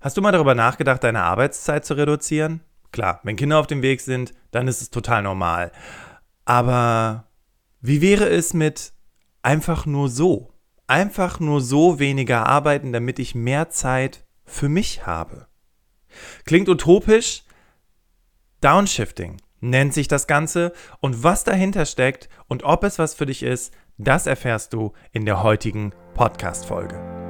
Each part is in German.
Hast du mal darüber nachgedacht, deine Arbeitszeit zu reduzieren? Klar, wenn Kinder auf dem Weg sind, dann ist es total normal. Aber wie wäre es mit einfach nur so? Einfach nur so weniger arbeiten, damit ich mehr Zeit für mich habe. Klingt utopisch? Downshifting nennt sich das Ganze und was dahinter steckt und ob es was für dich ist, das erfährst du in der heutigen Podcast-Folge.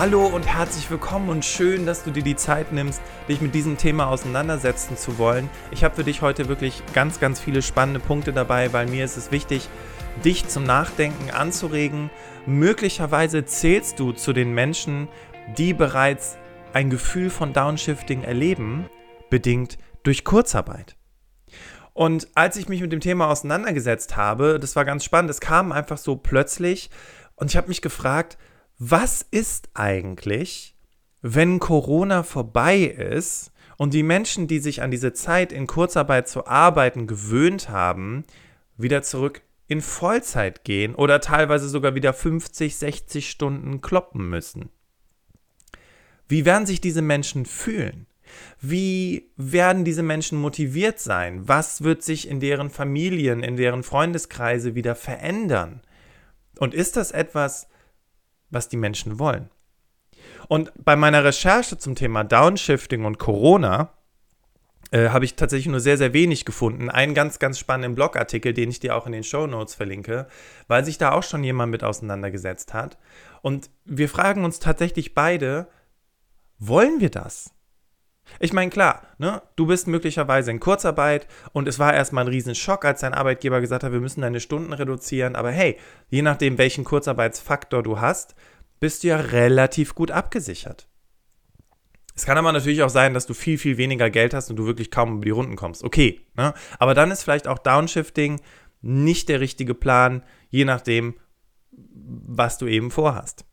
Hallo und herzlich willkommen und schön, dass du dir die Zeit nimmst, dich mit diesem Thema auseinandersetzen zu wollen. Ich habe für dich heute wirklich ganz, ganz viele spannende Punkte dabei, weil mir ist es wichtig, dich zum Nachdenken anzuregen. Möglicherweise zählst du zu den Menschen, die bereits ein Gefühl von Downshifting erleben, bedingt durch Kurzarbeit. Und als ich mich mit dem Thema auseinandergesetzt habe, das war ganz spannend, es kam einfach so plötzlich und ich habe mich gefragt, was ist eigentlich, wenn Corona vorbei ist und die Menschen, die sich an diese Zeit in Kurzarbeit zu arbeiten gewöhnt haben, wieder zurück in Vollzeit gehen oder teilweise sogar wieder 50, 60 Stunden kloppen müssen? Wie werden sich diese Menschen fühlen? Wie werden diese Menschen motiviert sein? Was wird sich in deren Familien, in deren Freundeskreise wieder verändern? Und ist das etwas, was die Menschen wollen. Und bei meiner Recherche zum Thema Downshifting und Corona äh, habe ich tatsächlich nur sehr, sehr wenig gefunden. Einen ganz, ganz spannenden Blogartikel, den ich dir auch in den Show Notes verlinke, weil sich da auch schon jemand mit auseinandergesetzt hat. Und wir fragen uns tatsächlich beide, wollen wir das? Ich meine, klar, ne, du bist möglicherweise in Kurzarbeit und es war erstmal ein Riesenschock, als dein Arbeitgeber gesagt hat, wir müssen deine Stunden reduzieren. Aber hey, je nachdem, welchen Kurzarbeitsfaktor du hast, bist du ja relativ gut abgesichert. Es kann aber natürlich auch sein, dass du viel, viel weniger Geld hast und du wirklich kaum über die Runden kommst. Okay, ne? aber dann ist vielleicht auch Downshifting nicht der richtige Plan, je nachdem, was du eben vorhast.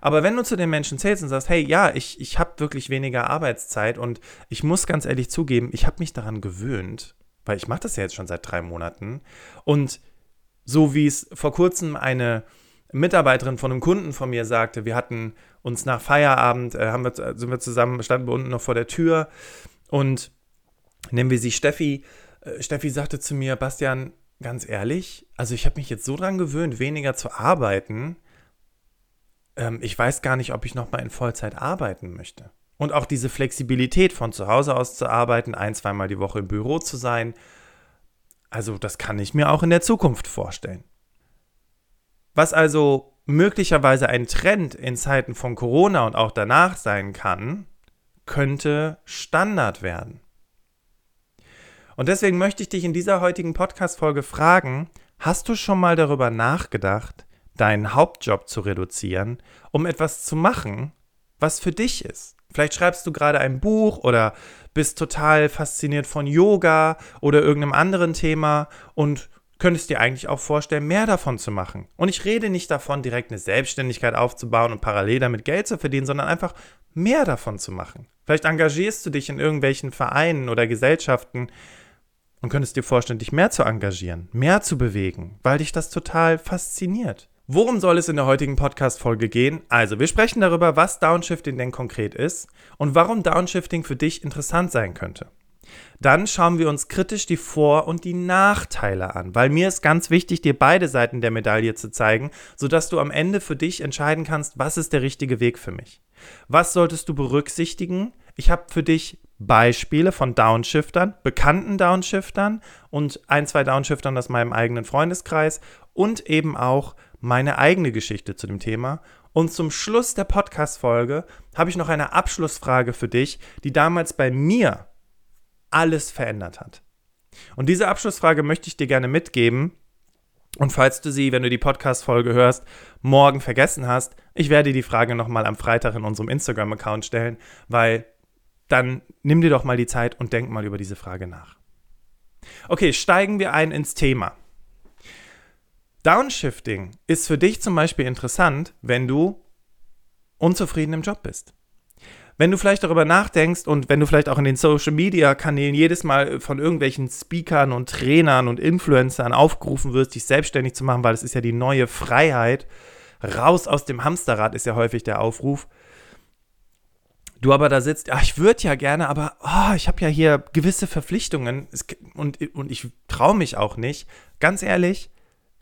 Aber wenn du zu den Menschen zählst und sagst, hey, ja, ich, ich habe wirklich weniger Arbeitszeit und ich muss ganz ehrlich zugeben, ich habe mich daran gewöhnt, weil ich mache das ja jetzt schon seit drei Monaten. Und so wie es vor kurzem eine Mitarbeiterin von einem Kunden von mir sagte, wir hatten uns nach Feierabend, äh, haben wir, sind wir zusammen, standen wir unten noch vor der Tür und nennen wir sie Steffi. Äh, Steffi sagte zu mir, Bastian, ganz ehrlich, also ich habe mich jetzt so dran gewöhnt, weniger zu arbeiten, ähm, ich weiß gar nicht, ob ich nochmal in Vollzeit arbeiten möchte. Und auch diese Flexibilität von zu Hause aus zu arbeiten, ein, zweimal die Woche im Büro zu sein, also das kann ich mir auch in der Zukunft vorstellen. Was also möglicherweise ein Trend in Zeiten von Corona und auch danach sein kann, könnte Standard werden. Und deswegen möchte ich dich in dieser heutigen Podcast-Folge fragen: Hast du schon mal darüber nachgedacht, deinen Hauptjob zu reduzieren, um etwas zu machen, was für dich ist. Vielleicht schreibst du gerade ein Buch oder bist total fasziniert von Yoga oder irgendeinem anderen Thema und könntest dir eigentlich auch vorstellen, mehr davon zu machen. Und ich rede nicht davon, direkt eine Selbstständigkeit aufzubauen und parallel damit Geld zu verdienen, sondern einfach mehr davon zu machen. Vielleicht engagierst du dich in irgendwelchen Vereinen oder Gesellschaften und könntest dir vorstellen, dich mehr zu engagieren, mehr zu bewegen, weil dich das total fasziniert. Worum soll es in der heutigen Podcast-Folge gehen? Also, wir sprechen darüber, was Downshifting denn konkret ist und warum Downshifting für dich interessant sein könnte. Dann schauen wir uns kritisch die Vor- und die Nachteile an, weil mir ist ganz wichtig, dir beide Seiten der Medaille zu zeigen, sodass du am Ende für dich entscheiden kannst, was ist der richtige Weg für mich. Was solltest du berücksichtigen? Ich habe für dich Beispiele von Downshiftern, bekannten Downshiftern und ein, zwei Downshiftern aus meinem eigenen Freundeskreis und eben auch meine eigene Geschichte zu dem Thema. Und zum Schluss der Podcast-Folge habe ich noch eine Abschlussfrage für dich, die damals bei mir alles verändert hat. Und diese Abschlussfrage möchte ich dir gerne mitgeben. Und falls du sie, wenn du die Podcast-Folge hörst, morgen vergessen hast, ich werde die Frage nochmal am Freitag in unserem Instagram-Account stellen, weil dann nimm dir doch mal die Zeit und denk mal über diese Frage nach. Okay, steigen wir ein ins Thema. Downshifting ist für dich zum Beispiel interessant, wenn du unzufrieden im Job bist. Wenn du vielleicht darüber nachdenkst und wenn du vielleicht auch in den Social Media Kanälen jedes Mal von irgendwelchen Speakern und Trainern und Influencern aufgerufen wirst, dich selbstständig zu machen, weil es ist ja die neue Freiheit, raus aus dem Hamsterrad ist ja häufig der Aufruf. Du aber da sitzt, ach, ich würde ja gerne, aber oh, ich habe ja hier gewisse Verpflichtungen und, und ich traue mich auch nicht. Ganz ehrlich,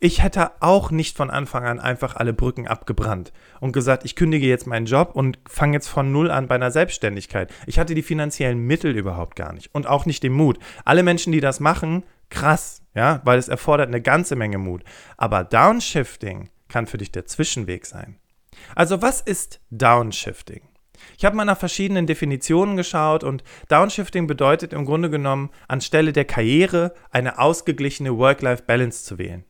ich hätte auch nicht von Anfang an einfach alle Brücken abgebrannt und gesagt, ich kündige jetzt meinen Job und fange jetzt von Null an bei einer Selbstständigkeit. Ich hatte die finanziellen Mittel überhaupt gar nicht und auch nicht den Mut. Alle Menschen, die das machen, krass, ja, weil es erfordert eine ganze Menge Mut. Aber Downshifting kann für dich der Zwischenweg sein. Also was ist Downshifting? Ich habe mal nach verschiedenen Definitionen geschaut und Downshifting bedeutet im Grunde genommen, anstelle der Karriere eine ausgeglichene Work-Life-Balance zu wählen.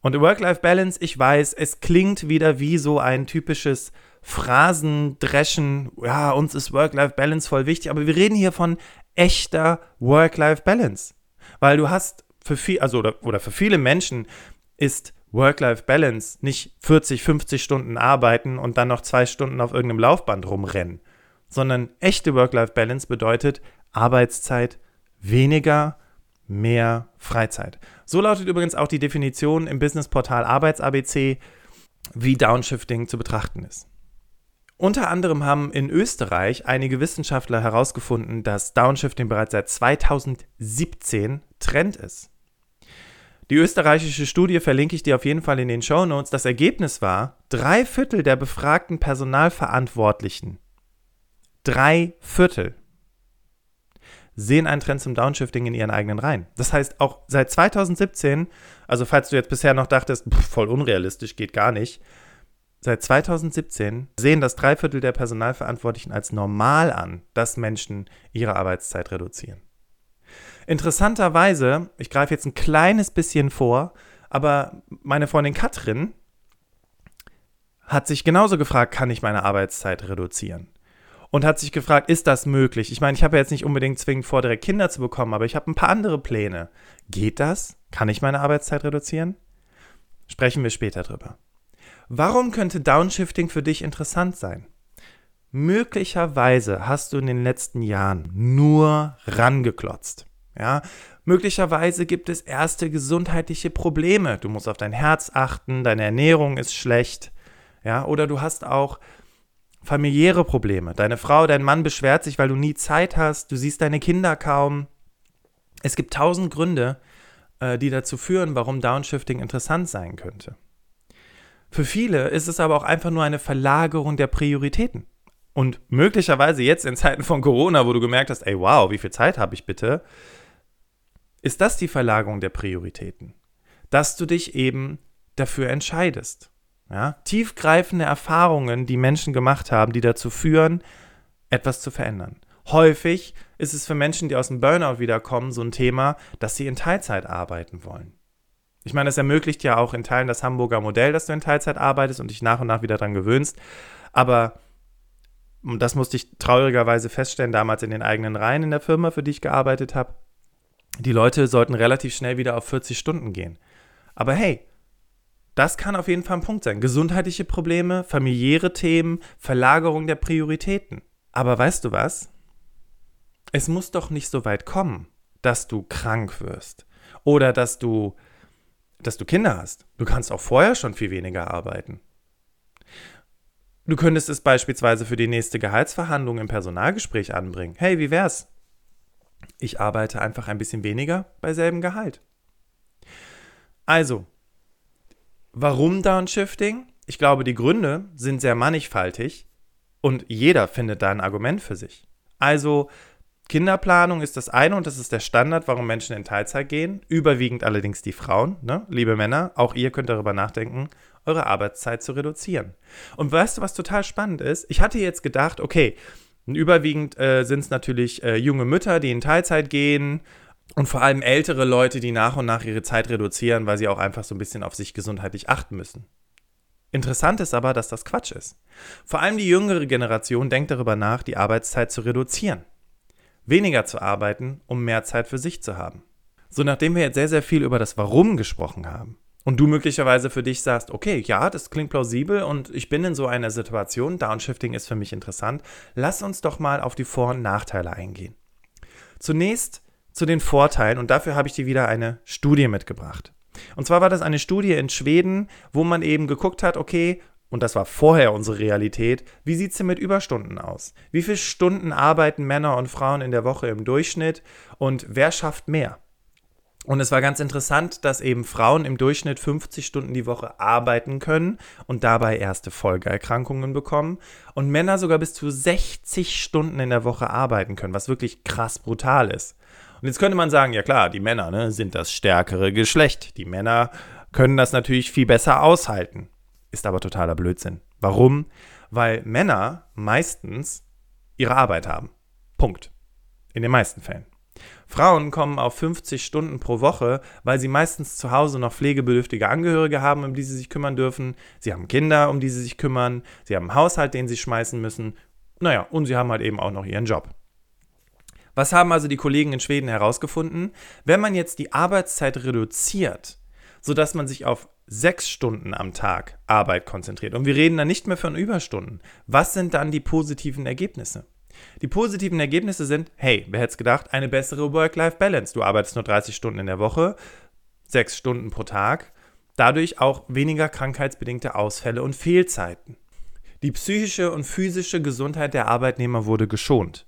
Und Work-Life-Balance, ich weiß, es klingt wieder wie so ein typisches Phrasendreschen. Ja, uns ist Work-Life-Balance voll wichtig, aber wir reden hier von echter Work-Life-Balance. Weil du hast für viel, also oder, oder für viele Menschen ist Work-Life-Balance nicht 40, 50 Stunden arbeiten und dann noch zwei Stunden auf irgendeinem Laufband rumrennen, sondern echte Work-Life-Balance bedeutet Arbeitszeit weniger, mehr Freizeit. So lautet übrigens auch die Definition im Businessportal Arbeits-ABC, wie Downshifting zu betrachten ist. Unter anderem haben in Österreich einige Wissenschaftler herausgefunden, dass Downshifting bereits seit 2017 Trend ist. Die österreichische Studie verlinke ich dir auf jeden Fall in den Show Notes. Das Ergebnis war, drei Viertel der befragten Personalverantwortlichen, drei Viertel sehen einen Trend zum Downshifting in ihren eigenen Reihen. Das heißt, auch seit 2017, also falls du jetzt bisher noch dachtest, pff, voll unrealistisch, geht gar nicht, seit 2017 sehen das Dreiviertel der Personalverantwortlichen als normal an, dass Menschen ihre Arbeitszeit reduzieren. Interessanterweise, ich greife jetzt ein kleines bisschen vor, aber meine Freundin Katrin hat sich genauso gefragt, kann ich meine Arbeitszeit reduzieren? Und hat sich gefragt, ist das möglich? Ich meine, ich habe ja jetzt nicht unbedingt zwingend vor, direkt Kinder zu bekommen, aber ich habe ein paar andere Pläne. Geht das? Kann ich meine Arbeitszeit reduzieren? Sprechen wir später drüber. Warum könnte Downshifting für dich interessant sein? Möglicherweise hast du in den letzten Jahren nur rangeklotzt. Ja, möglicherweise gibt es erste gesundheitliche Probleme. Du musst auf dein Herz achten, deine Ernährung ist schlecht. Ja, oder du hast auch familiäre Probleme. Deine Frau, dein Mann beschwert sich, weil du nie Zeit hast, du siehst deine Kinder kaum. Es gibt tausend Gründe, äh, die dazu führen, warum Downshifting interessant sein könnte. Für viele ist es aber auch einfach nur eine Verlagerung der Prioritäten. Und möglicherweise jetzt in Zeiten von Corona, wo du gemerkt hast, ey, wow, wie viel Zeit habe ich bitte, ist das die Verlagerung der Prioritäten. Dass du dich eben dafür entscheidest. Ja? Tiefgreifende Erfahrungen, die Menschen gemacht haben, die dazu führen, etwas zu verändern. Häufig ist es für Menschen, die aus dem Burnout wiederkommen, so ein Thema, dass sie in Teilzeit arbeiten wollen. Ich meine, es ermöglicht ja auch in Teilen das Hamburger Modell, dass du in Teilzeit arbeitest und dich nach und nach wieder daran gewöhnst. Aber und das musste ich traurigerweise feststellen, damals in den eigenen Reihen in der Firma, für die ich gearbeitet habe. Die Leute sollten relativ schnell wieder auf 40 Stunden gehen. Aber hey, das kann auf jeden Fall ein Punkt sein. Gesundheitliche Probleme, familiäre Themen, Verlagerung der Prioritäten. Aber weißt du was? Es muss doch nicht so weit kommen, dass du krank wirst oder dass du dass du Kinder hast. Du kannst auch vorher schon viel weniger arbeiten. Du könntest es beispielsweise für die nächste Gehaltsverhandlung im Personalgespräch anbringen. Hey, wie wär's? Ich arbeite einfach ein bisschen weniger bei selben Gehalt. Also, Warum Downshifting? Ich glaube, die Gründe sind sehr mannigfaltig und jeder findet da ein Argument für sich. Also Kinderplanung ist das eine und das ist der Standard, warum Menschen in Teilzeit gehen. Überwiegend allerdings die Frauen, ne? liebe Männer, auch ihr könnt darüber nachdenken, eure Arbeitszeit zu reduzieren. Und weißt du, was total spannend ist? Ich hatte jetzt gedacht, okay, überwiegend äh, sind es natürlich äh, junge Mütter, die in Teilzeit gehen Und vor allem ältere Leute, die nach und nach ihre Zeit reduzieren, weil sie auch einfach so ein bisschen auf sich gesundheitlich achten müssen. Interessant ist aber, dass das Quatsch ist. Vor allem die jüngere Generation denkt darüber nach, die Arbeitszeit zu reduzieren. Weniger zu arbeiten, um mehr Zeit für sich zu haben. So, nachdem wir jetzt sehr, sehr viel über das Warum gesprochen haben und du möglicherweise für dich sagst, okay, ja, das klingt plausibel und ich bin in so einer Situation, Downshifting ist für mich interessant, lass uns doch mal auf die Vor- und Nachteile eingehen. Zunächst zu den Vorteilen und dafür habe ich dir wieder eine Studie mitgebracht. Und zwar war das eine Studie in Schweden, wo man eben geguckt hat, okay, und das war vorher unsere Realität, wie sieht es denn mit Überstunden aus? Wie viele Stunden arbeiten Männer und Frauen in der Woche im Durchschnitt und wer schafft mehr? Und es war ganz interessant, dass eben Frauen im Durchschnitt 50 Stunden die Woche arbeiten können und dabei erste Folgeerkrankungen bekommen und Männer sogar bis zu 60 Stunden in der Woche arbeiten können, was wirklich krass brutal ist. Und jetzt könnte man sagen, ja klar, die Männer ne, sind das stärkere Geschlecht. Die Männer können das natürlich viel besser aushalten. Ist aber totaler Blödsinn. Warum? Weil Männer meistens ihre Arbeit haben. Punkt. In den meisten Fällen. Frauen kommen auf 50 Stunden pro Woche, weil sie meistens zu Hause noch pflegebedürftige Angehörige haben, um die sie sich kümmern dürfen. Sie haben Kinder, um die sie sich kümmern. Sie haben einen Haushalt, den sie schmeißen müssen. Naja, und sie haben halt eben auch noch ihren Job. Was haben also die Kollegen in Schweden herausgefunden? Wenn man jetzt die Arbeitszeit reduziert, sodass man sich auf sechs Stunden am Tag Arbeit konzentriert, und wir reden dann nicht mehr von Überstunden, was sind dann die positiven Ergebnisse? Die positiven Ergebnisse sind, hey, wer hätte es gedacht, eine bessere Work-Life-Balance. Du arbeitest nur 30 Stunden in der Woche, sechs Stunden pro Tag, dadurch auch weniger krankheitsbedingte Ausfälle und Fehlzeiten. Die psychische und physische Gesundheit der Arbeitnehmer wurde geschont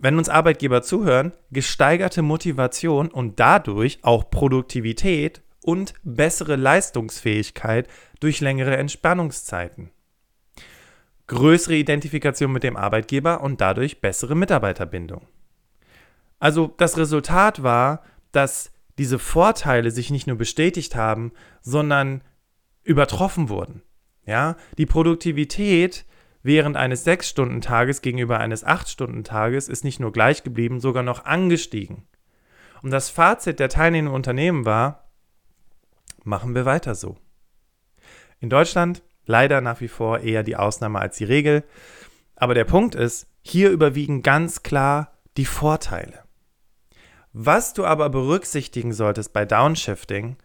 wenn uns Arbeitgeber zuhören, gesteigerte Motivation und dadurch auch Produktivität und bessere Leistungsfähigkeit durch längere Entspannungszeiten. Größere Identifikation mit dem Arbeitgeber und dadurch bessere Mitarbeiterbindung. Also das Resultat war, dass diese Vorteile sich nicht nur bestätigt haben, sondern übertroffen wurden. Ja, die Produktivität während eines 6-Stunden-Tages gegenüber eines 8-Stunden-Tages ist nicht nur gleich geblieben, sogar noch angestiegen. Und das Fazit der teilnehmenden Unternehmen war, machen wir weiter so. In Deutschland leider nach wie vor eher die Ausnahme als die Regel. Aber der Punkt ist, hier überwiegen ganz klar die Vorteile. Was du aber berücksichtigen solltest bei Downshifting,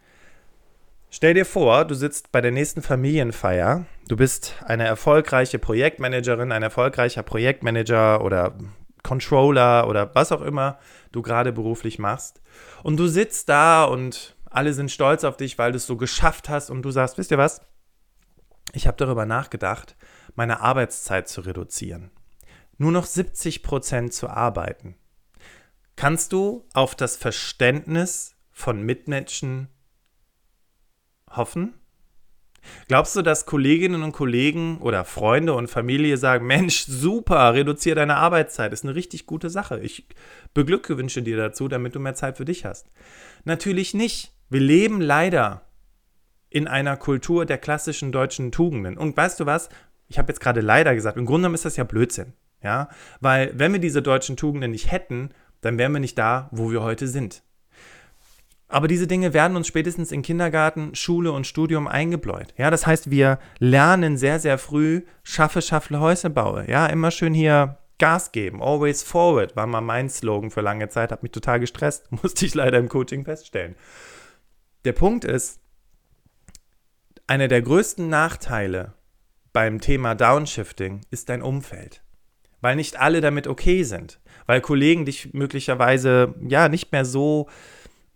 Stell dir vor, du sitzt bei der nächsten Familienfeier, du bist eine erfolgreiche Projektmanagerin, ein erfolgreicher Projektmanager oder Controller oder was auch immer du gerade beruflich machst. Und du sitzt da und alle sind stolz auf dich, weil du es so geschafft hast und du sagst, wisst ihr was? Ich habe darüber nachgedacht, meine Arbeitszeit zu reduzieren. Nur noch 70 Prozent zu arbeiten. Kannst du auf das Verständnis von Mitmenschen hoffen? Glaubst du, dass Kolleginnen und Kollegen oder Freunde und Familie sagen, Mensch, super, reduziere deine Arbeitszeit, ist eine richtig gute Sache. Ich beglückwünsche dir dazu, damit du mehr Zeit für dich hast. Natürlich nicht. Wir leben leider in einer Kultur der klassischen deutschen Tugenden. Und weißt du was? Ich habe jetzt gerade leider gesagt, im Grunde genommen ist das ja Blödsinn. Ja? Weil wenn wir diese deutschen Tugenden nicht hätten, dann wären wir nicht da, wo wir heute sind. Aber diese Dinge werden uns spätestens in Kindergarten, Schule und Studium eingebläut. Ja, das heißt, wir lernen sehr, sehr früh, schaffe, schaffle, Häuser baue. Ja, immer schön hier Gas geben. Always forward war mal mein Slogan für lange Zeit, hat mich total gestresst, musste ich leider im Coaching feststellen. Der Punkt ist, einer der größten Nachteile beim Thema Downshifting ist dein Umfeld. Weil nicht alle damit okay sind. Weil Kollegen dich möglicherweise ja nicht mehr so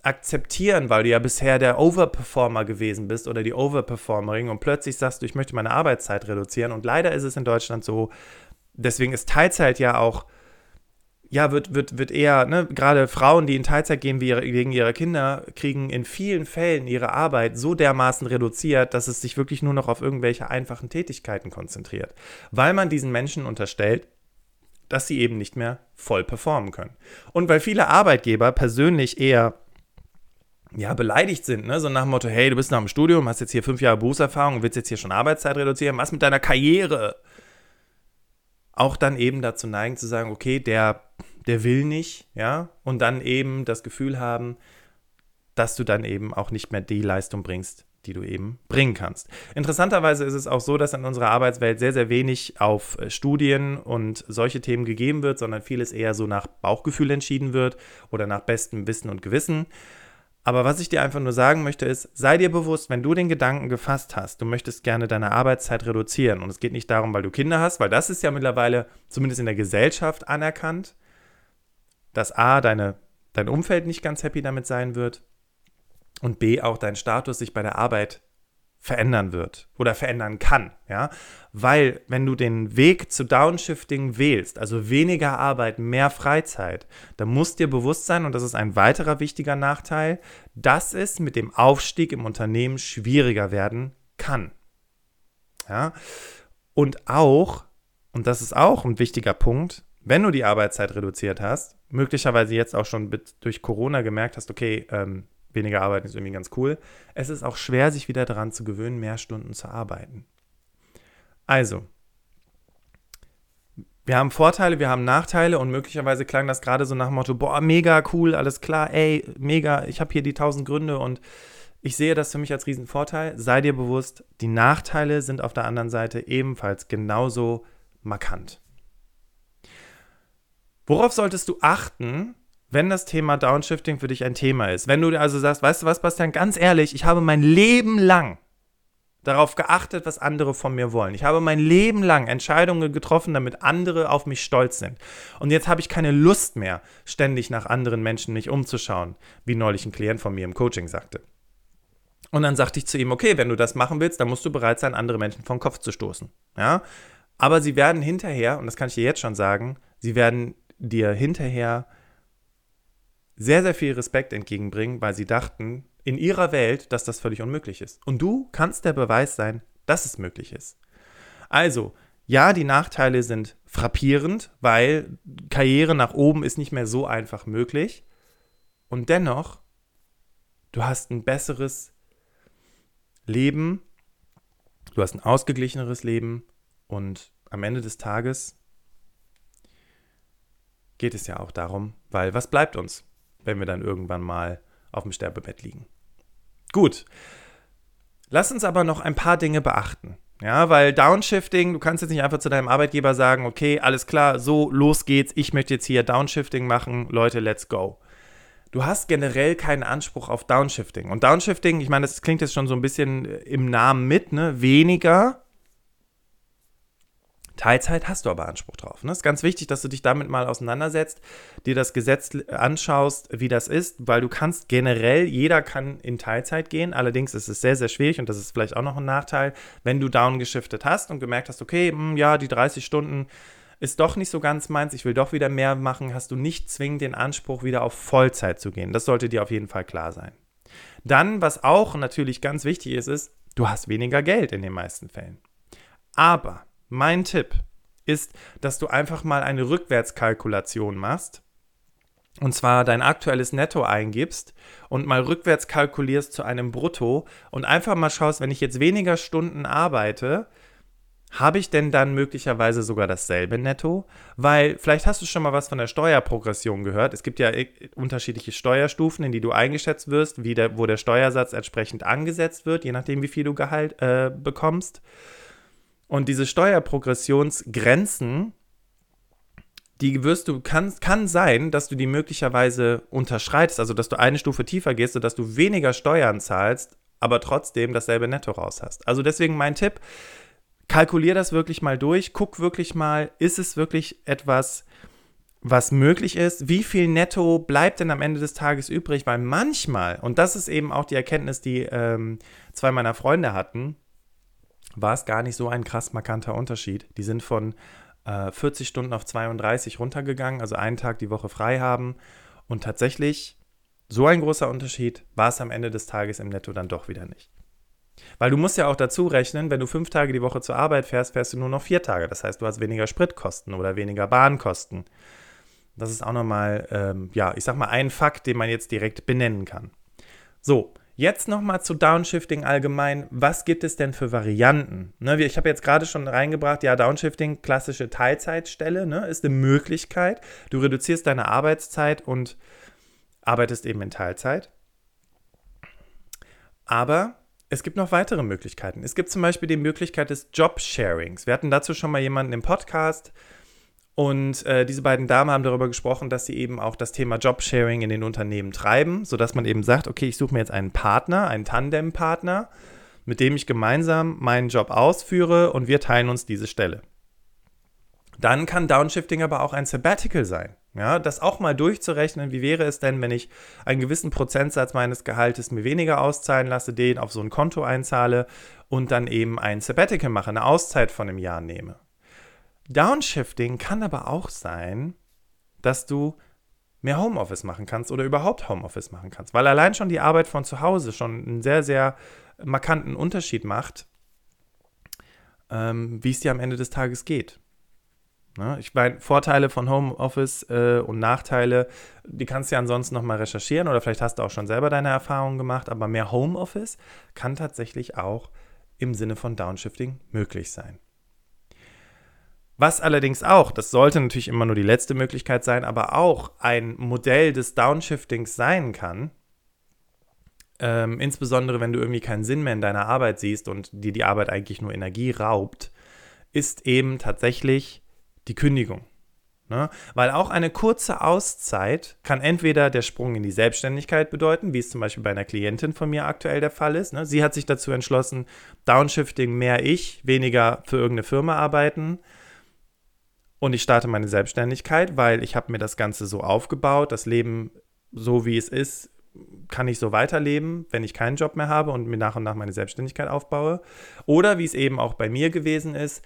akzeptieren, weil du ja bisher der Overperformer gewesen bist oder die Overperformerin und plötzlich sagst du, ich möchte meine Arbeitszeit reduzieren. Und leider ist es in Deutschland so, deswegen ist Teilzeit ja auch, ja, wird, wird, wird eher, ne, gerade Frauen, die in Teilzeit gehen wegen ihrer Kinder, kriegen in vielen Fällen ihre Arbeit so dermaßen reduziert, dass es sich wirklich nur noch auf irgendwelche einfachen Tätigkeiten konzentriert. Weil man diesen Menschen unterstellt, dass sie eben nicht mehr voll performen können. Und weil viele Arbeitgeber persönlich eher ja, beleidigt sind, ne? So nach dem Motto, hey, du bist nach dem Studium, hast jetzt hier fünf Jahre Berufserfahrung und willst jetzt hier schon Arbeitszeit reduzieren, was mit deiner Karriere? Auch dann eben dazu neigen zu sagen, okay, der, der will nicht, ja, und dann eben das Gefühl haben, dass du dann eben auch nicht mehr die Leistung bringst, die du eben bringen kannst. Interessanterweise ist es auch so, dass in unserer Arbeitswelt sehr, sehr wenig auf äh, Studien und solche Themen gegeben wird, sondern vieles eher so nach Bauchgefühl entschieden wird oder nach bestem Wissen und Gewissen. Aber was ich dir einfach nur sagen möchte, ist, sei dir bewusst, wenn du den Gedanken gefasst hast, du möchtest gerne deine Arbeitszeit reduzieren. Und es geht nicht darum, weil du Kinder hast, weil das ist ja mittlerweile zumindest in der Gesellschaft anerkannt, dass A, deine, dein Umfeld nicht ganz happy damit sein wird und B, auch dein Status sich bei der Arbeit verändern wird oder verändern kann, ja, weil wenn du den Weg zu Downshifting wählst, also weniger Arbeit, mehr Freizeit, dann muss dir bewusst sein und das ist ein weiterer wichtiger Nachteil, dass es mit dem Aufstieg im Unternehmen schwieriger werden kann. Ja? Und auch und das ist auch ein wichtiger Punkt, wenn du die Arbeitszeit reduziert hast, möglicherweise jetzt auch schon durch Corona gemerkt hast, okay, ähm, weniger arbeiten ist irgendwie ganz cool. Es ist auch schwer, sich wieder daran zu gewöhnen, mehr Stunden zu arbeiten. Also, wir haben Vorteile, wir haben Nachteile und möglicherweise klang das gerade so nach dem Motto, boah, mega cool, alles klar, ey, mega, ich habe hier die tausend Gründe und ich sehe das für mich als Riesenvorteil. Sei dir bewusst, die Nachteile sind auf der anderen Seite ebenfalls genauso markant. Worauf solltest du achten, wenn das Thema Downshifting für dich ein Thema ist, wenn du also sagst, weißt du was, Bastian, ganz ehrlich, ich habe mein Leben lang darauf geachtet, was andere von mir wollen. Ich habe mein Leben lang Entscheidungen getroffen, damit andere auf mich stolz sind. Und jetzt habe ich keine Lust mehr, ständig nach anderen Menschen mich umzuschauen, wie neulich ein Klient von mir im Coaching sagte. Und dann sagte ich zu ihm, okay, wenn du das machen willst, dann musst du bereit sein, andere Menschen vom Kopf zu stoßen. Ja? Aber sie werden hinterher, und das kann ich dir jetzt schon sagen, sie werden dir hinterher sehr, sehr viel Respekt entgegenbringen, weil sie dachten in ihrer Welt, dass das völlig unmöglich ist. Und du kannst der Beweis sein, dass es möglich ist. Also, ja, die Nachteile sind frappierend, weil Karriere nach oben ist nicht mehr so einfach möglich. Und dennoch, du hast ein besseres Leben, du hast ein ausgeglicheneres Leben und am Ende des Tages geht es ja auch darum, weil was bleibt uns? Wenn wir dann irgendwann mal auf dem Sterbebett liegen. Gut. Lass uns aber noch ein paar Dinge beachten. Ja, weil Downshifting, du kannst jetzt nicht einfach zu deinem Arbeitgeber sagen, okay, alles klar, so, los geht's, ich möchte jetzt hier Downshifting machen, Leute, let's go. Du hast generell keinen Anspruch auf Downshifting. Und Downshifting, ich meine, das klingt jetzt schon so ein bisschen im Namen mit, ne? Weniger Teilzeit hast du aber Anspruch drauf. Ne? Es ist ganz wichtig, dass du dich damit mal auseinandersetzt, dir das Gesetz anschaust, wie das ist, weil du kannst generell, jeder kann in Teilzeit gehen, allerdings ist es sehr, sehr schwierig und das ist vielleicht auch noch ein Nachteil, wenn du downgeschiftet hast und gemerkt hast, okay, mh, hm, ja, die 30 Stunden ist doch nicht so ganz meins, ich will doch wieder mehr machen, hast du nicht zwingend den Anspruch, wieder auf Vollzeit zu gehen. Das sollte dir auf jeden Fall klar sein. Dann, was auch natürlich ganz wichtig ist, ist, du hast weniger Geld in den meisten Fällen. Aber mein Tipp ist, dass du einfach mal eine Rückwärtskalkulation machst. Und zwar dein aktuelles Netto eingibst und mal rückwärts kalkulierst zu einem Brutto und einfach mal schaust, wenn ich jetzt weniger Stunden arbeite, habe ich denn dann möglicherweise sogar dasselbe Netto? Weil vielleicht hast du schon mal was von der Steuerprogression gehört. Es gibt ja unterschiedliche Steuerstufen, in die du eingeschätzt wirst, der, wo der Steuersatz entsprechend angesetzt wird, je nachdem, wie viel du Gehalt äh, bekommst. Und diese Steuerprogressionsgrenzen, die wirst du, kann, kann sein, dass du die möglicherweise unterschreitest, also dass du eine Stufe tiefer gehst, sodass du weniger Steuern zahlst, aber trotzdem dasselbe Netto raus hast. Also deswegen mein Tipp, kalkulier das wirklich mal durch, guck wirklich mal, ist es wirklich etwas, was möglich ist, wie viel Netto bleibt denn am Ende des Tages übrig, weil manchmal, und das ist eben auch die Erkenntnis, die ähm, zwei meiner Freunde hatten, war es gar nicht so ein krass markanter Unterschied. Die sind von äh, 40 Stunden auf 32 runtergegangen, also einen Tag die Woche frei haben. Und tatsächlich, so ein großer Unterschied war es am Ende des Tages im Netto dann doch wieder nicht. Weil du musst ja auch dazu rechnen, wenn du fünf Tage die Woche zur Arbeit fährst, fährst du nur noch vier Tage. Das heißt, du hast weniger Spritkosten oder weniger Bahnkosten. Das ist auch nochmal, ähm, ja, ich sag mal, ein Fakt, den man jetzt direkt benennen kann. So, Jetzt nochmal zu Downshifting allgemein. Was gibt es denn für Varianten? Ne, ich habe jetzt gerade schon reingebracht, ja, Downshifting, klassische Teilzeitstelle, ne, ist eine Möglichkeit. Du reduzierst deine Arbeitszeit und arbeitest eben in Teilzeit. Aber es gibt noch weitere Möglichkeiten. Es gibt zum Beispiel die Möglichkeit des Job-Sharings. Wir hatten dazu schon mal jemanden im Podcast. Und äh, diese beiden Damen haben darüber gesprochen, dass sie eben auch das Thema Jobsharing in den Unternehmen treiben, sodass man eben sagt, okay, ich suche mir jetzt einen Partner, einen Tandempartner, mit dem ich gemeinsam meinen Job ausführe und wir teilen uns diese Stelle. Dann kann Downshifting aber auch ein Sabbatical sein. Ja, das auch mal durchzurechnen, wie wäre es denn, wenn ich einen gewissen Prozentsatz meines Gehaltes mir weniger auszahlen lasse, den auf so ein Konto einzahle und dann eben ein Sabbatical mache, eine Auszeit von einem Jahr nehme. Downshifting kann aber auch sein, dass du mehr Homeoffice machen kannst oder überhaupt Homeoffice machen kannst, weil allein schon die Arbeit von zu Hause schon einen sehr, sehr markanten Unterschied macht, ähm, wie es dir am Ende des Tages geht. Ne? Ich meine, Vorteile von Homeoffice äh, und Nachteile, die kannst du ja ansonsten nochmal recherchieren oder vielleicht hast du auch schon selber deine Erfahrungen gemacht, aber mehr Homeoffice kann tatsächlich auch im Sinne von Downshifting möglich sein. Was allerdings auch, das sollte natürlich immer nur die letzte Möglichkeit sein, aber auch ein Modell des Downshiftings sein kann, ähm, insbesondere wenn du irgendwie keinen Sinn mehr in deiner Arbeit siehst und dir die Arbeit eigentlich nur Energie raubt, ist eben tatsächlich die Kündigung. Ne? Weil auch eine kurze Auszeit kann entweder der Sprung in die Selbstständigkeit bedeuten, wie es zum Beispiel bei einer Klientin von mir aktuell der Fall ist. Ne? Sie hat sich dazu entschlossen, Downshifting mehr ich, weniger für irgendeine Firma arbeiten und ich starte meine Selbstständigkeit, weil ich habe mir das Ganze so aufgebaut, das Leben so wie es ist, kann ich so weiterleben, wenn ich keinen Job mehr habe und mir nach und nach meine Selbstständigkeit aufbaue. Oder wie es eben auch bei mir gewesen ist,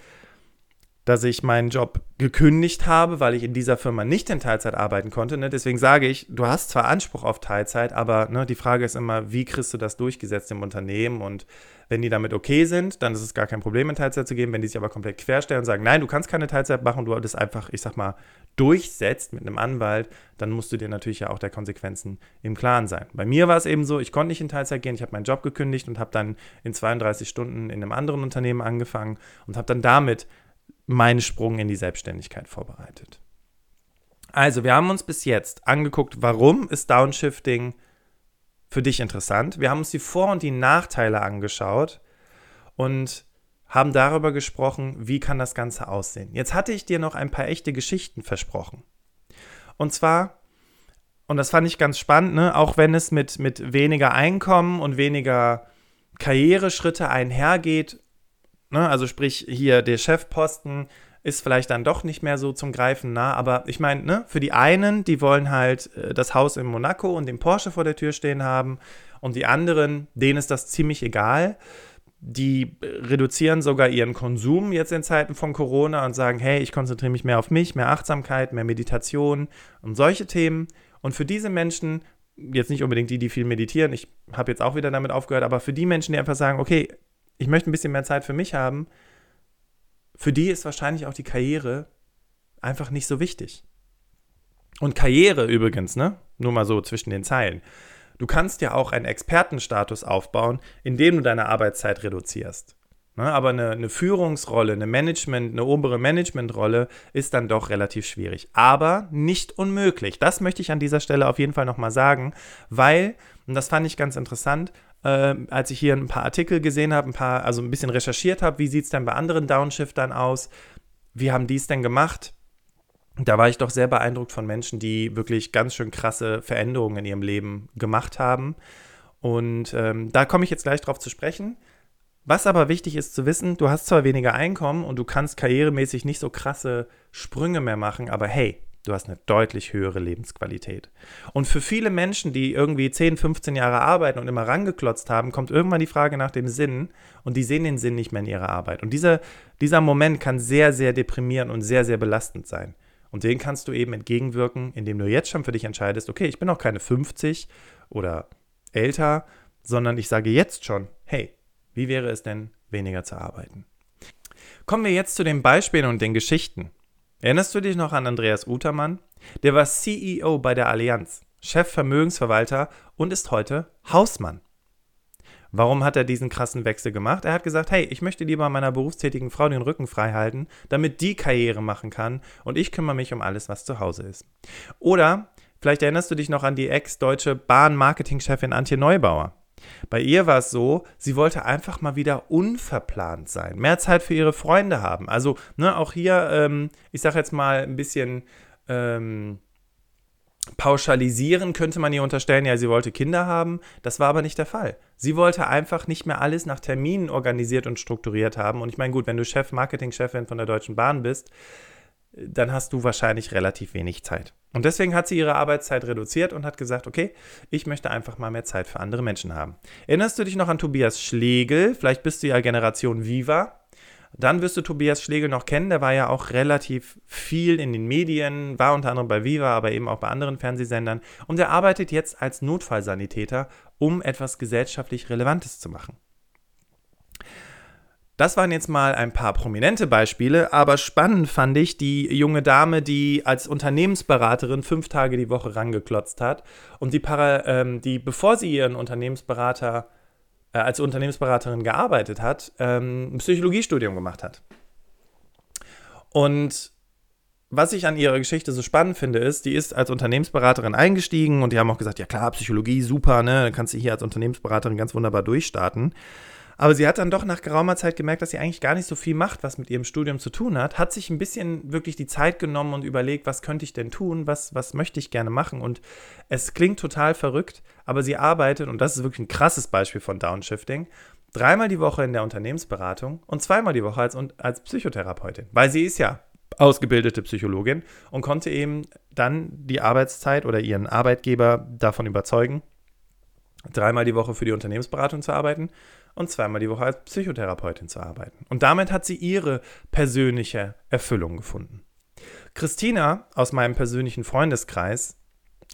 dass ich meinen Job gekündigt habe, weil ich in dieser Firma nicht in Teilzeit arbeiten konnte. Ne? Deswegen sage ich, du hast zwar Anspruch auf Teilzeit, aber ne, die Frage ist immer, wie kriegst du das durchgesetzt im Unternehmen? Und wenn die damit okay sind, dann ist es gar kein Problem, in Teilzeit zu gehen. Wenn die sich aber komplett querstellen und sagen, nein, du kannst keine Teilzeit machen, du das einfach, ich sag mal, durchsetzt mit einem Anwalt, dann musst du dir natürlich ja auch der Konsequenzen im Klaren sein. Bei mir war es eben so, ich konnte nicht in Teilzeit gehen, ich habe meinen Job gekündigt und habe dann in 32 Stunden in einem anderen Unternehmen angefangen und habe dann damit meinen Sprung in die Selbstständigkeit vorbereitet. Also, wir haben uns bis jetzt angeguckt, warum ist Downshifting für dich interessant. Wir haben uns die Vor- und die Nachteile angeschaut und haben darüber gesprochen, wie kann das Ganze aussehen. Jetzt hatte ich dir noch ein paar echte Geschichten versprochen. Und zwar, und das fand ich ganz spannend, ne, auch wenn es mit, mit weniger Einkommen und weniger Karriereschritte einhergeht, Ne? Also sprich, hier der Chefposten ist vielleicht dann doch nicht mehr so zum Greifen nah. Aber ich meine, ne, für die einen, die wollen halt äh, das Haus in Monaco und den Porsche vor der Tür stehen haben. Und die anderen, denen ist das ziemlich egal. Die reduzieren sogar ihren Konsum jetzt in Zeiten von Corona und sagen, hey, ich konzentriere mich mehr auf mich, mehr Achtsamkeit, mehr Meditation und solche Themen. Und für diese Menschen, jetzt nicht unbedingt die, die viel meditieren, ich habe jetzt auch wieder damit aufgehört, aber für die Menschen, die einfach sagen, okay, ich möchte ein bisschen mehr Zeit für mich haben, für die ist wahrscheinlich auch die Karriere einfach nicht so wichtig. Und Karriere übrigens, ne? Nur mal so zwischen den Zeilen. Du kannst ja auch einen Expertenstatus aufbauen, indem du deine Arbeitszeit reduzierst. Ne? Aber eine, eine Führungsrolle, eine Management, eine obere Managementrolle ist dann doch relativ schwierig. Aber nicht unmöglich. Das möchte ich an dieser Stelle auf jeden Fall nochmal sagen, weil, und das fand ich ganz interessant, äh, als ich hier ein paar Artikel gesehen habe, ein paar, also ein bisschen recherchiert habe, wie sieht es denn bei anderen Downshiftern aus? Wie haben die es denn gemacht? Da war ich doch sehr beeindruckt von Menschen, die wirklich ganz schön krasse Veränderungen in ihrem Leben gemacht haben. Und ähm, da komme ich jetzt gleich drauf zu sprechen. Was aber wichtig ist zu wissen, du hast zwar weniger Einkommen und du kannst karrieremäßig nicht so krasse Sprünge mehr machen, aber hey, du hast eine deutlich höhere Lebensqualität. Und für viele Menschen, die irgendwie 10, 15 Jahre arbeiten und immer rangeklotzt haben, kommt irgendwann die Frage nach dem Sinn und die sehen den Sinn nicht mehr in ihrer Arbeit. Und dieser, dieser Moment kann sehr, sehr deprimierend und sehr, sehr belastend sein. Und den kannst du eben entgegenwirken, indem du jetzt schon für dich entscheidest, okay, ich bin auch keine 50 oder älter, sondern ich sage jetzt schon, hey, wie wäre es denn, weniger zu arbeiten? Kommen wir jetzt zu den Beispielen und den Geschichten. Erinnerst du dich noch an Andreas Utermann? Der war CEO bei der Allianz, Chefvermögensverwalter und ist heute Hausmann. Warum hat er diesen krassen Wechsel gemacht? Er hat gesagt, hey, ich möchte lieber meiner berufstätigen Frau den Rücken frei halten, damit die Karriere machen kann und ich kümmere mich um alles, was zu Hause ist. Oder vielleicht erinnerst du dich noch an die ex-deutsche Bahn-Marketing-Chefin Antje Neubauer. Bei ihr war es so, sie wollte einfach mal wieder unverplant sein, mehr Zeit für ihre Freunde haben. Also ne, auch hier, ähm, ich sage jetzt mal ein bisschen ähm, pauschalisieren könnte man ihr unterstellen, ja, sie wollte Kinder haben. Das war aber nicht der Fall. Sie wollte einfach nicht mehr alles nach Terminen organisiert und strukturiert haben. Und ich meine, gut, wenn du Chef, Marketingchefin von der Deutschen Bahn bist, dann hast du wahrscheinlich relativ wenig Zeit. Und deswegen hat sie ihre Arbeitszeit reduziert und hat gesagt, okay, ich möchte einfach mal mehr Zeit für andere Menschen haben. Erinnerst du dich noch an Tobias Schlegel? Vielleicht bist du ja Generation Viva. Dann wirst du Tobias Schlegel noch kennen, der war ja auch relativ viel in den Medien, war unter anderem bei Viva, aber eben auch bei anderen Fernsehsendern. Und er arbeitet jetzt als Notfallsanitäter, um etwas gesellschaftlich Relevantes zu machen. Das waren jetzt mal ein paar prominente Beispiele, aber spannend fand ich die junge Dame, die als Unternehmensberaterin fünf Tage die Woche rangeklotzt hat und die, Para, ähm, die bevor sie ihren Unternehmensberater, äh, als Unternehmensberaterin gearbeitet hat, ähm, ein Psychologiestudium gemacht hat. Und was ich an ihrer Geschichte so spannend finde, ist, die ist als Unternehmensberaterin eingestiegen und die haben auch gesagt, ja klar, Psychologie, super, ne, dann kannst du hier als Unternehmensberaterin ganz wunderbar durchstarten. Aber sie hat dann doch nach geraumer Zeit gemerkt, dass sie eigentlich gar nicht so viel macht, was mit ihrem Studium zu tun hat, hat sich ein bisschen wirklich die Zeit genommen und überlegt, was könnte ich denn tun, was, was möchte ich gerne machen. Und es klingt total verrückt, aber sie arbeitet, und das ist wirklich ein krasses Beispiel von Downshifting, dreimal die Woche in der Unternehmensberatung und zweimal die Woche als, als Psychotherapeutin, weil sie ist ja ausgebildete Psychologin und konnte eben dann die Arbeitszeit oder ihren Arbeitgeber davon überzeugen, dreimal die Woche für die Unternehmensberatung zu arbeiten und zweimal die Woche als Psychotherapeutin zu arbeiten. Und damit hat sie ihre persönliche Erfüllung gefunden. Christina aus meinem persönlichen Freundeskreis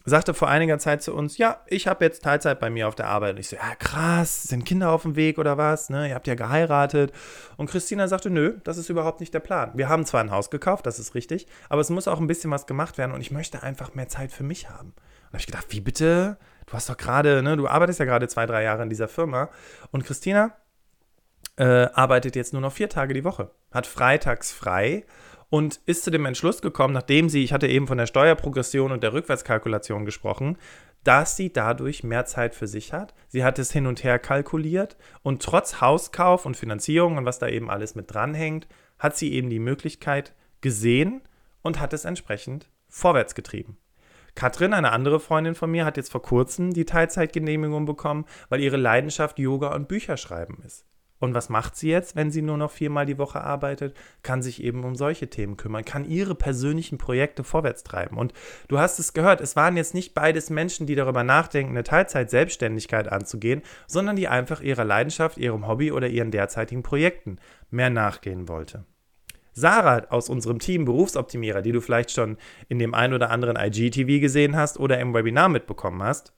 sagte vor einiger Zeit zu uns, ja, ich habe jetzt Teilzeit bei mir auf der Arbeit. Und ich so, ja krass, sind Kinder auf dem Weg oder was? Ne? Ihr habt ja geheiratet. Und Christina sagte, nö, das ist überhaupt nicht der Plan. Wir haben zwar ein Haus gekauft, das ist richtig, aber es muss auch ein bisschen was gemacht werden und ich möchte einfach mehr Zeit für mich haben. Und habe ich gedacht, wie bitte? du hast doch gerade, ne, du arbeitest ja gerade zwei, drei Jahre in dieser Firma. Und Christina äh, arbeitet jetzt nur noch vier Tage die Woche, hat freitags frei und ist zu dem Entschluss gekommen, nachdem sie, ich hatte eben von der Steuerprogression und der Rückwärtskalkulation gesprochen, dass sie dadurch mehr Zeit für sich hat. Sie hat es hin und her kalkuliert und trotz Hauskauf und Finanzierung und was da eben alles mit dranhängt, hat sie eben die Möglichkeit gesehen und hat es entsprechend vorwärts getrieben. Katrin, eine andere Freundin von mir, hat jetzt vor kurzem die Teilzeitgenehmigung bekommen, weil ihre Leidenschaft Yoga und Bücherschreiben ist. Und was macht sie jetzt, wenn sie nur noch viermal die Woche arbeitet? Kann sich eben um solche Themen kümmern, kann ihre persönlichen Projekte vorwärts treiben. Und du hast es gehört, es waren jetzt nicht beides Menschen, die darüber nachdenken, eine Teilzeit-Selbstständigkeit anzugehen, sondern die einfach ihrer Leidenschaft, ihrem Hobby oder ihren derzeitigen Projekten mehr nachgehen wollte. Sarah aus unserem Team Berufsoptimierer, die du vielleicht schon in dem ein oder anderen IGTV gesehen hast oder im Webinar mitbekommen hast,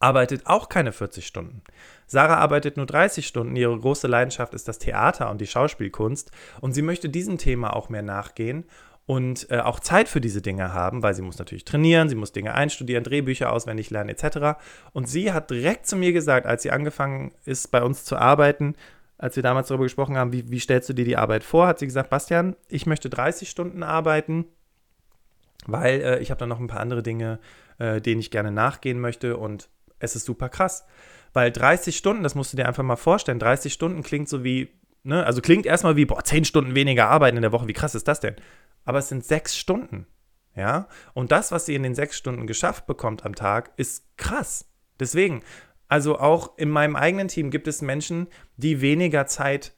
arbeitet auch keine 40 Stunden. Sarah arbeitet nur 30 Stunden. Ihre große Leidenschaft ist das Theater und die Schauspielkunst und sie möchte diesem Thema auch mehr nachgehen und äh, auch Zeit für diese Dinge haben, weil sie muss natürlich trainieren, sie muss Dinge einstudieren, Drehbücher auswendig lernen etc. Und sie hat direkt zu mir gesagt, als sie angefangen ist bei uns zu arbeiten, als wir damals darüber gesprochen haben, wie, wie stellst du dir die Arbeit vor, hat sie gesagt, Bastian, ich möchte 30 Stunden arbeiten, weil äh, ich habe dann noch ein paar andere Dinge, äh, denen ich gerne nachgehen möchte und es ist super krass. Weil 30 Stunden, das musst du dir einfach mal vorstellen, 30 Stunden klingt so wie, ne, also klingt erstmal wie, boah, 10 Stunden weniger arbeiten in der Woche, wie krass ist das denn? Aber es sind 6 Stunden, ja? Und das, was sie in den 6 Stunden geschafft bekommt am Tag, ist krass. Deswegen, also auch in meinem eigenen Team gibt es Menschen, die weniger Zeit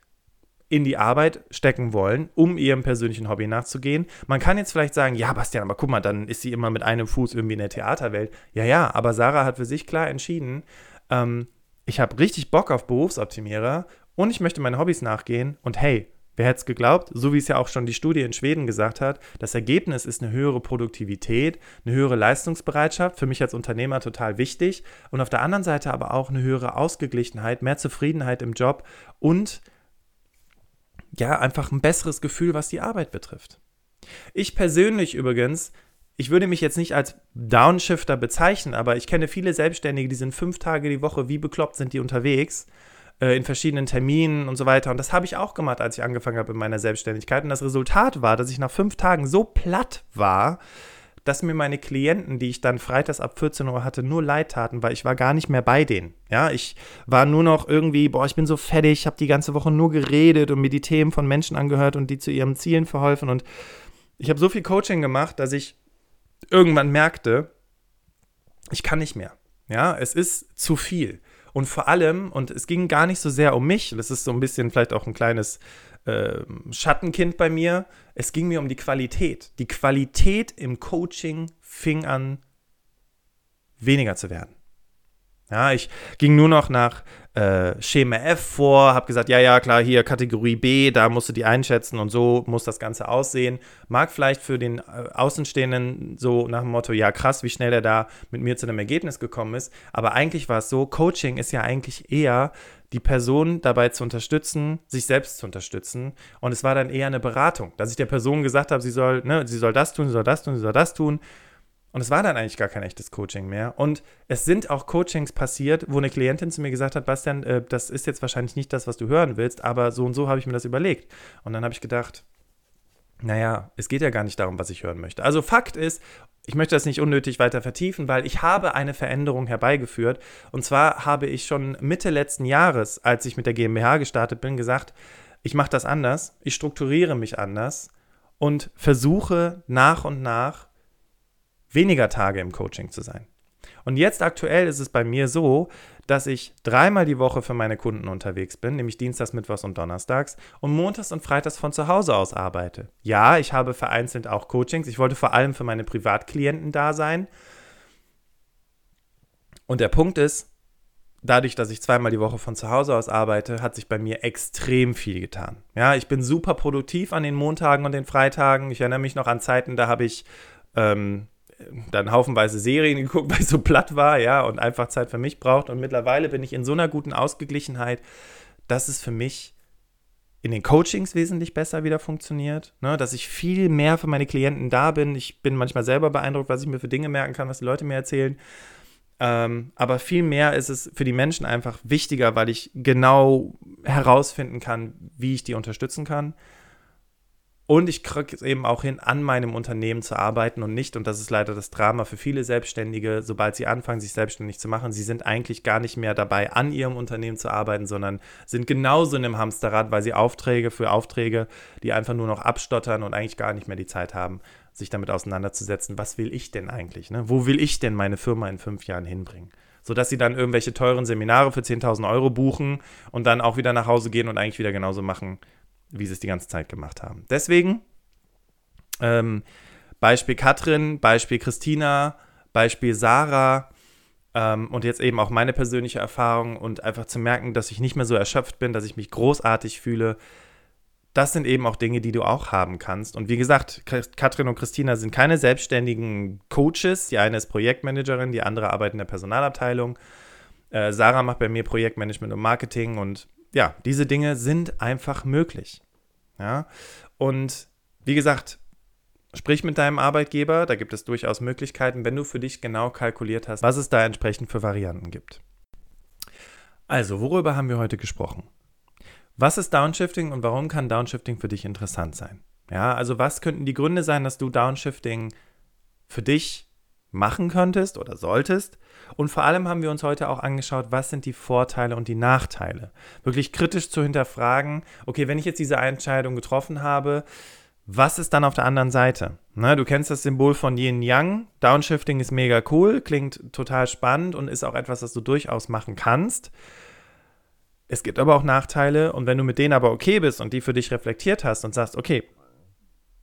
in die Arbeit stecken wollen, um ihrem persönlichen Hobby nachzugehen. Man kann jetzt vielleicht sagen, ja, Bastian, aber guck mal, dann ist sie immer mit einem Fuß irgendwie in der Theaterwelt. Ja, ja, aber Sarah hat für sich klar entschieden, ähm, ich habe richtig Bock auf Berufsoptimierer und ich möchte meinen Hobbys nachgehen und hey, Wer hätte es geglaubt? So wie es ja auch schon die Studie in Schweden gesagt hat, das Ergebnis ist eine höhere Produktivität, eine höhere Leistungsbereitschaft, für mich als Unternehmer total wichtig und auf der anderen Seite aber auch eine höhere Ausgeglichenheit, mehr Zufriedenheit im Job und ja, einfach ein besseres Gefühl, was die Arbeit betrifft. Ich persönlich übrigens, ich würde mich jetzt nicht als Downshifter bezeichnen, aber ich kenne viele Selbstständige, die sind fünf Tage die Woche, wie bekloppt sind die unterwegs äh, in verschiedenen Terminen und so weiter. Und das habe ich auch gemacht, als ich angefangen habe in meiner Selbstständigkeit. Und das Resultat war, dass ich nach fünf Tagen so platt war, dass mir meine Klienten, die ich dann freitags ab 14 Uhr hatte, nur leid taten, weil ich war gar nicht mehr bei denen. Ja, ich war nur noch irgendwie, boah, ich bin so fertig, habe die ganze Woche nur geredet und mir die Themen von Menschen angehört und die zu ihren Zielen verholfen. Und ich habe so viel Coaching gemacht, dass ich irgendwann merkte, ich kann nicht mehr. Ja, es ist zu viel. Und vor allem, und es ging gar nicht so sehr um mich, das ist so ein bisschen vielleicht auch ein kleines äh, Schattenkind bei mir, es ging mir um die Qualität. Die Qualität im Coaching fing an, weniger zu werden. Ja, ich ging nur noch nach äh, Schema F vor, habe gesagt, ja, ja, klar, hier Kategorie B, da musst du die einschätzen und so muss das Ganze aussehen. Mag vielleicht für den äh, Außenstehenden so nach dem Motto, ja, krass, wie schnell er da mit mir zu einem Ergebnis gekommen ist. Aber eigentlich war es so, Coaching ist ja eigentlich eher die Person dabei zu unterstützen, sich selbst zu unterstützen. Und es war dann eher eine Beratung, dass ich der Person gesagt habe, sie soll, ne, sie soll das tun, sie soll das tun, sie soll das tun. Und es war dann eigentlich gar kein echtes Coaching mehr. Und es sind auch Coachings passiert, wo eine Klientin zu mir gesagt hat, Bastian, äh, das ist jetzt wahrscheinlich nicht das, was du hören willst, aber so und so habe ich mir das überlegt. Und dann habe ich gedacht, naja, es geht ja gar nicht darum, was ich hören möchte. Also Fakt ist, ich möchte das nicht unnötig weiter vertiefen, weil ich habe eine Veränderung herbeigeführt. Und zwar habe ich schon Mitte letzten Jahres, als ich mit der GmbH gestartet bin, gesagt, ich mache das anders, ich strukturiere mich anders und versuche nach und nach weniger Tage im Coaching zu sein. Und jetzt aktuell ist es bei mir so, dass ich dreimal die Woche für meine Kunden unterwegs bin, nämlich Dienstags, Mittwochs und Donnerstags und Montags und Freitags von zu Hause aus arbeite. Ja, ich habe vereinzelt auch Coachings. Ich wollte vor allem für meine Privatklienten da sein. Und der Punkt ist, dadurch, dass ich zweimal die Woche von zu Hause aus arbeite, hat sich bei mir extrem viel getan. Ja, ich bin super produktiv an den Montagen und den Freitagen. Ich erinnere mich noch an Zeiten, da habe ich ähm, dann haufenweise Serien geguckt, weil ich so platt war, ja, und einfach Zeit für mich braucht. Und mittlerweile bin ich in so einer guten Ausgeglichenheit, dass es für mich in den Coachings wesentlich besser wieder funktioniert, ne, dass ich viel mehr für meine Klienten da bin. Ich bin manchmal selber beeindruckt, was ich mir für Dinge merken kann, was die Leute mir erzählen. Ähm, aber viel mehr ist es für die Menschen einfach wichtiger, weil ich genau herausfinden kann, wie ich die unterstützen kann. Und ich kriege es eben auch hin, an meinem Unternehmen zu arbeiten und nicht, und das ist leider das Drama für viele Selbstständige, sobald sie anfangen, sich selbstständig zu machen, sie sind eigentlich gar nicht mehr dabei, an ihrem Unternehmen zu arbeiten, sondern sind genauso in einem Hamsterrad, weil sie Aufträge für Aufträge, die einfach nur noch abstottern und eigentlich gar nicht mehr die Zeit haben, sich damit auseinanderzusetzen, was will ich denn eigentlich? Ne? Wo will ich denn meine Firma in fünf Jahren hinbringen? Sodass sie dann irgendwelche teuren Seminare für 10.000 Euro buchen und dann auch wieder nach Hause gehen und eigentlich wieder genauso machen, wie sie es die ganze Zeit gemacht haben. Deswegen ähm, Beispiel Katrin, Beispiel Christina, Beispiel Sarah ähm, und jetzt eben auch meine persönliche Erfahrung und einfach zu merken, dass ich nicht mehr so erschöpft bin, dass ich mich großartig fühle. Das sind eben auch Dinge, die du auch haben kannst. Und wie gesagt, Katrin und Christina sind keine selbstständigen Coaches. Die eine ist Projektmanagerin, die andere arbeitet in der Personalabteilung. Äh, Sarah macht bei mir Projektmanagement und Marketing und ja, diese Dinge sind einfach möglich. Ja, und wie gesagt, sprich mit deinem Arbeitgeber, da gibt es durchaus Möglichkeiten, wenn du für dich genau kalkuliert hast, was es da entsprechend für Varianten gibt. Also, worüber haben wir heute gesprochen? Was ist Downshifting und warum kann Downshifting für dich interessant sein? Ja, also was könnten die Gründe sein, dass du Downshifting für dich machen könntest oder solltest. Und vor allem haben wir uns heute auch angeschaut, was sind die Vorteile und die Nachteile. Wirklich kritisch zu hinterfragen, okay, wenn ich jetzt diese Entscheidung getroffen habe, was ist dann auf der anderen Seite? Ne, du kennst das Symbol von Yin Yang. Downshifting ist mega cool, klingt total spannend und ist auch etwas, das du durchaus machen kannst. Es gibt aber auch Nachteile und wenn du mit denen aber okay bist und die für dich reflektiert hast und sagst, okay,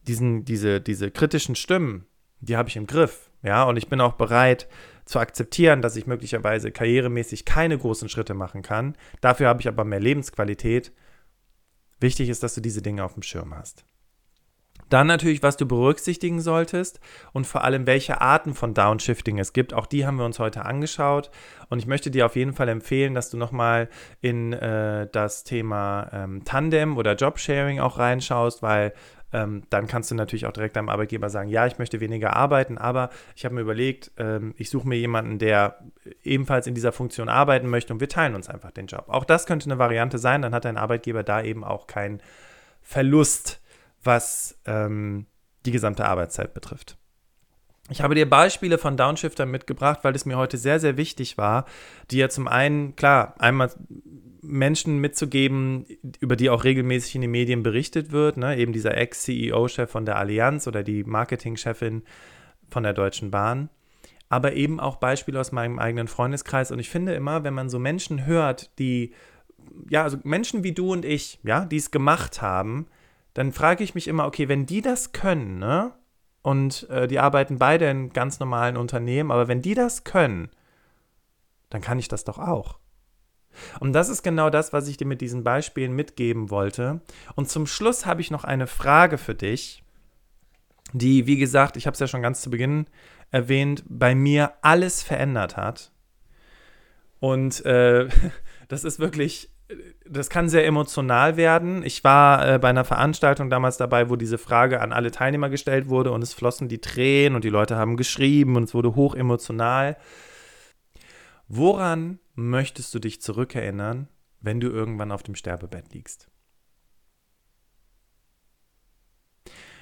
diesen, diese, diese kritischen Stimmen, die habe ich im Griff. Ja, und ich bin auch bereit zu akzeptieren, dass ich möglicherweise karrieremäßig keine großen Schritte machen kann. Dafür habe ich aber mehr Lebensqualität. Wichtig ist, dass du diese Dinge auf dem Schirm hast. Dann natürlich, was du berücksichtigen solltest und vor allem, welche Arten von Downshifting es gibt. Auch die haben wir uns heute angeschaut. Und ich möchte dir auf jeden Fall empfehlen, dass du nochmal in äh, das Thema ähm, Tandem oder Jobsharing auch reinschaust, weil ähm, dann kannst du natürlich auch direkt deinem Arbeitgeber sagen, ja, ich möchte weniger arbeiten, aber ich habe mir überlegt, ähm, ich suche mir jemanden, der ebenfalls in dieser Funktion arbeiten möchte und wir teilen uns einfach den Job. Auch das könnte eine Variante sein, dann hat dein Arbeitgeber da eben auch keinen Verlust was ähm, die gesamte Arbeitszeit betrifft. Ich habe dir Beispiele von Downshiftern mitgebracht, weil es mir heute sehr, sehr wichtig war, dir ja zum einen, klar, einmal Menschen mitzugeben, über die auch regelmäßig in den Medien berichtet wird, ne? eben dieser Ex-CEO-Chef von der Allianz oder die Marketingchefin von der Deutschen Bahn, aber eben auch Beispiele aus meinem eigenen Freundeskreis. Und ich finde immer, wenn man so Menschen hört, die, ja, also Menschen wie du und ich, ja, die es gemacht haben, dann frage ich mich immer, okay, wenn die das können, ne? Und äh, die arbeiten beide in ganz normalen Unternehmen, aber wenn die das können, dann kann ich das doch auch. Und das ist genau das, was ich dir mit diesen Beispielen mitgeben wollte. Und zum Schluss habe ich noch eine Frage für dich, die, wie gesagt, ich habe es ja schon ganz zu Beginn erwähnt, bei mir alles verändert hat. Und äh, das ist wirklich das kann sehr emotional werden. Ich war äh, bei einer Veranstaltung damals dabei, wo diese Frage an alle Teilnehmer gestellt wurde und es flossen die Tränen und die Leute haben geschrieben und es wurde hoch emotional. Woran möchtest du dich zurückerinnern, wenn du irgendwann auf dem Sterbebett liegst?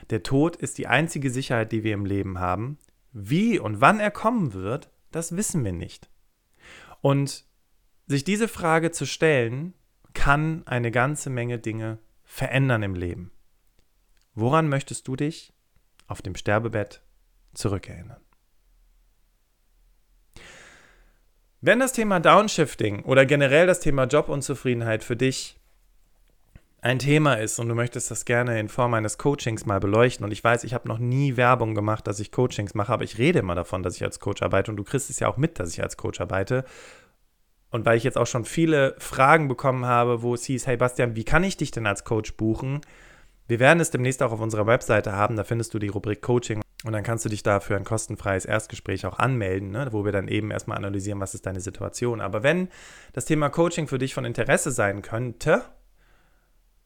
Der Tod ist die einzige Sicherheit, die wir im Leben haben. Wie und wann er kommen wird, das wissen wir nicht. Und sich diese Frage zu stellen, kann eine ganze Menge Dinge verändern im Leben. Woran möchtest du dich auf dem Sterbebett zurückerinnern? Wenn das Thema Downshifting oder generell das Thema Jobunzufriedenheit für dich ein Thema ist und du möchtest das gerne in Form eines Coachings mal beleuchten und ich weiß, ich habe noch nie Werbung gemacht, dass ich Coachings mache, aber ich rede immer davon, dass ich als Coach arbeite und du kriegst es ja auch mit, dass ich als Coach arbeite und weil ich jetzt auch schon viele Fragen bekommen habe, wo es hieß, hey Bastian, wie kann ich dich denn als Coach buchen? Wir werden es demnächst auch auf unserer Webseite haben, da findest du die Rubrik Coaching und dann kannst du dich da für ein kostenfreies Erstgespräch auch anmelden, ne, wo wir dann eben erstmal analysieren, was ist deine Situation. Aber wenn das Thema Coaching für dich von Interesse sein könnte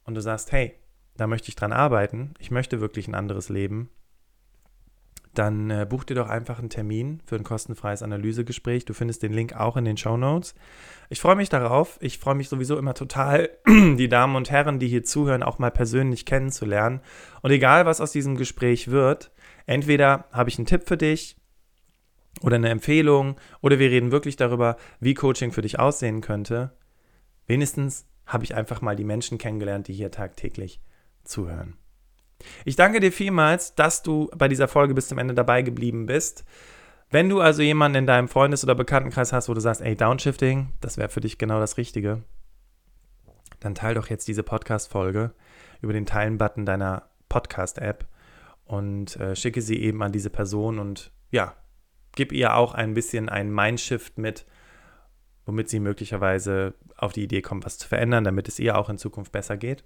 und du sagst, hey, da möchte ich dran arbeiten, ich möchte wirklich ein anderes Leben, dann äh, buch dir doch einfach einen Termin für ein kostenfreies Analysegespräch. Du findest den Link auch in den Show Notes. Ich freue mich darauf. Ich freue mich sowieso immer total, die Damen und Herren, die hier zuhören, auch mal persönlich kennenzulernen. Und egal, was aus diesem Gespräch wird, entweder habe ich einen Tipp für dich oder eine Empfehlung oder wir reden wirklich darüber, wie Coaching für dich aussehen könnte. Wenigstens habe ich einfach mal die Menschen kennengelernt, die hier tagtäglich zuhören. Ich danke dir vielmals, dass du bei dieser Folge bis zum Ende dabei geblieben bist. Wenn du also jemanden in deinem Freundes- oder Bekanntenkreis hast, wo du sagst, ey, Downshifting, das wäre für dich genau das Richtige, dann teile doch jetzt diese Podcast-Folge über den Teilen-Button deiner Podcast-App und äh, schicke sie eben an diese Person und ja, gib ihr auch ein bisschen einen Mindshift mit, womit sie möglicherweise auf die Idee kommt, was zu verändern, damit es ihr auch in Zukunft besser geht.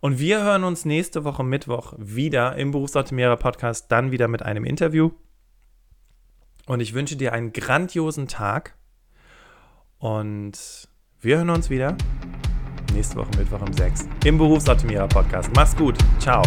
Und wir hören uns nächste Woche Mittwoch wieder im Berufsoptimierer Podcast, dann wieder mit einem Interview. Und ich wünsche dir einen grandiosen Tag. Und wir hören uns wieder nächste Woche Mittwoch um 6 im Berufsoptimierer Podcast. Mach's gut. Ciao.